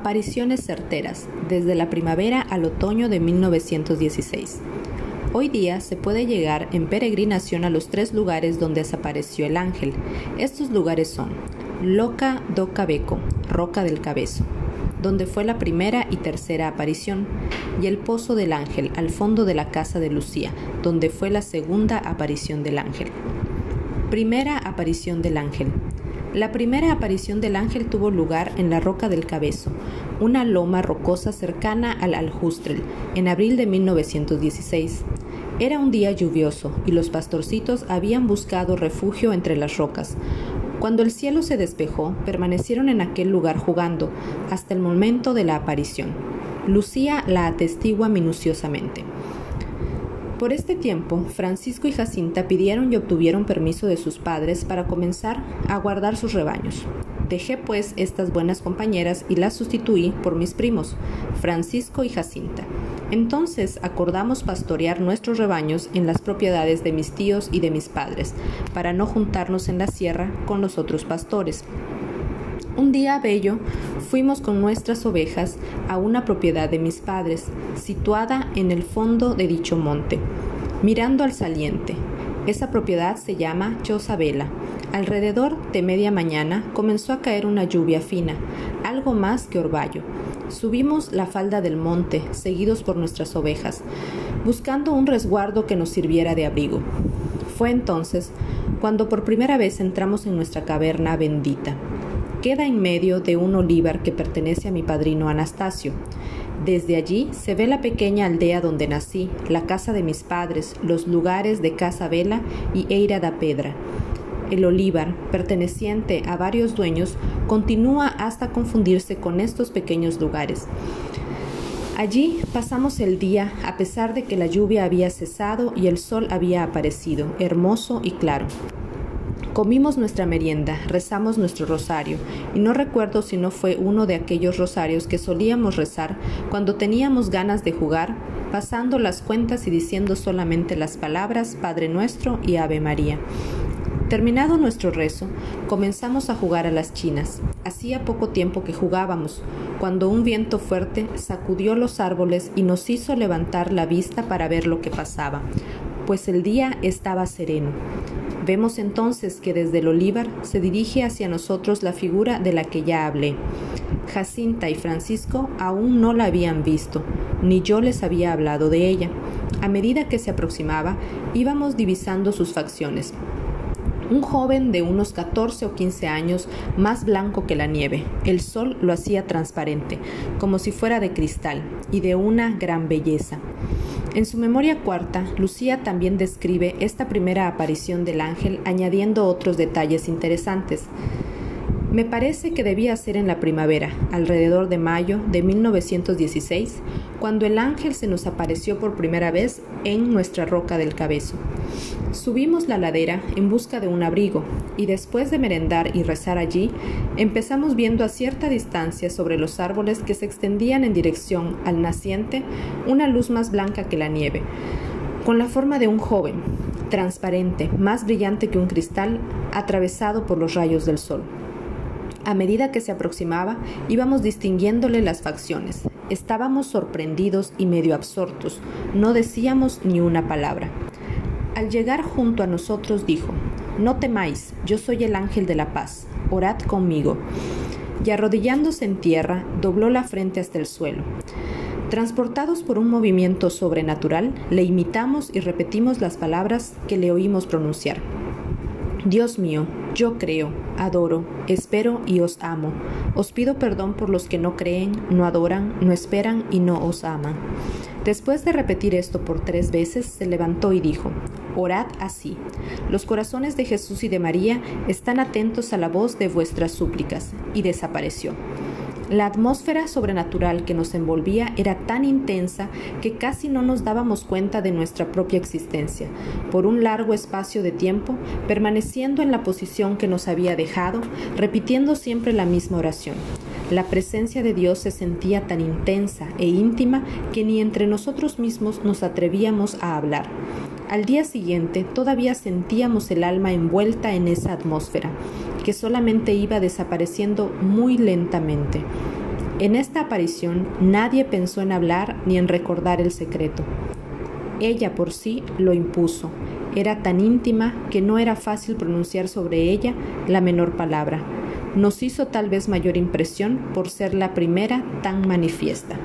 Apariciones certeras, desde la primavera al otoño de 1916. Hoy día se puede llegar en peregrinación a los tres lugares donde desapareció el ángel. Estos lugares son Loca do Cabeco, Roca del Cabezo, donde fue la primera y tercera aparición, y el Pozo del Ángel, al fondo de la casa de Lucía, donde fue la segunda aparición del ángel. Primera aparición del ángel. La primera aparición del ángel tuvo lugar en la Roca del Cabezo, una loma rocosa cercana al Aljustrel, en abril de 1916. Era un día lluvioso y los pastorcitos habían buscado refugio entre las rocas. Cuando el cielo se despejó, permanecieron en aquel lugar jugando hasta el momento de la aparición. Lucía la atestigua minuciosamente. Por este tiempo, Francisco y Jacinta pidieron y obtuvieron permiso de sus padres para comenzar a guardar sus rebaños. Dejé pues estas buenas compañeras y las sustituí por mis primos, Francisco y Jacinta. Entonces acordamos pastorear nuestros rebaños en las propiedades de mis tíos y de mis padres, para no juntarnos en la sierra con los otros pastores. Un día bello fuimos con nuestras ovejas a una propiedad de mis padres, situada en el fondo de dicho monte, mirando al saliente. Esa propiedad se llama Chosabela. Alrededor de media mañana comenzó a caer una lluvia fina, algo más que orvallo. Subimos la falda del monte, seguidos por nuestras ovejas, buscando un resguardo que nos sirviera de abrigo. Fue entonces cuando por primera vez entramos en nuestra caverna bendita queda en medio de un olivar que pertenece a mi padrino Anastasio. Desde allí se ve la pequeña aldea donde nací, la casa de mis padres, los lugares de Casa Vela y Eira da Pedra. El olivar, perteneciente a varios dueños, continúa hasta confundirse con estos pequeños lugares. Allí pasamos el día a pesar de que la lluvia había cesado y el sol había aparecido, hermoso y claro. Comimos nuestra merienda, rezamos nuestro rosario, y no recuerdo si no fue uno de aquellos rosarios que solíamos rezar cuando teníamos ganas de jugar, pasando las cuentas y diciendo solamente las palabras Padre nuestro y Ave María. Terminado nuestro rezo, comenzamos a jugar a las chinas. Hacía poco tiempo que jugábamos, cuando un viento fuerte sacudió los árboles y nos hizo levantar la vista para ver lo que pasaba, pues el día estaba sereno. Vemos entonces que desde el olivar se dirige hacia nosotros la figura de la que ya hablé. Jacinta y Francisco aún no la habían visto, ni yo les había hablado de ella. A medida que se aproximaba, íbamos divisando sus facciones. Un joven de unos 14 o 15 años, más blanco que la nieve. El sol lo hacía transparente, como si fuera de cristal, y de una gran belleza. En su memoria cuarta, Lucía también describe esta primera aparición del ángel añadiendo otros detalles interesantes. Me parece que debía ser en la primavera, alrededor de mayo de 1916, cuando el ángel se nos apareció por primera vez en nuestra roca del cabezo. Subimos la ladera en busca de un abrigo y después de merendar y rezar allí, empezamos viendo a cierta distancia sobre los árboles que se extendían en dirección al naciente una luz más blanca que la nieve, con la forma de un joven, transparente, más brillante que un cristal, atravesado por los rayos del sol. A medida que se aproximaba, íbamos distinguiéndole las facciones. Estábamos sorprendidos y medio absortos. No decíamos ni una palabra. Al llegar junto a nosotros dijo, No temáis, yo soy el ángel de la paz, orad conmigo. Y arrodillándose en tierra, dobló la frente hasta el suelo. Transportados por un movimiento sobrenatural, le imitamos y repetimos las palabras que le oímos pronunciar. Dios mío, yo creo, adoro, espero y os amo. Os pido perdón por los que no creen, no adoran, no esperan y no os aman. Después de repetir esto por tres veces, se levantó y dijo, Orad así. Los corazones de Jesús y de María están atentos a la voz de vuestras súplicas. Y desapareció. La atmósfera sobrenatural que nos envolvía era tan intensa que casi no nos dábamos cuenta de nuestra propia existencia. Por un largo espacio de tiempo, permaneciendo en la posición que nos había dejado, repitiendo siempre la misma oración. La presencia de Dios se sentía tan intensa e íntima que ni entre nosotros mismos nos atrevíamos a hablar. Al día siguiente todavía sentíamos el alma envuelta en esa atmósfera, que solamente iba desapareciendo muy lentamente. En esta aparición nadie pensó en hablar ni en recordar el secreto. Ella por sí lo impuso. Era tan íntima que no era fácil pronunciar sobre ella la menor palabra. Nos hizo tal vez mayor impresión por ser la primera tan manifiesta.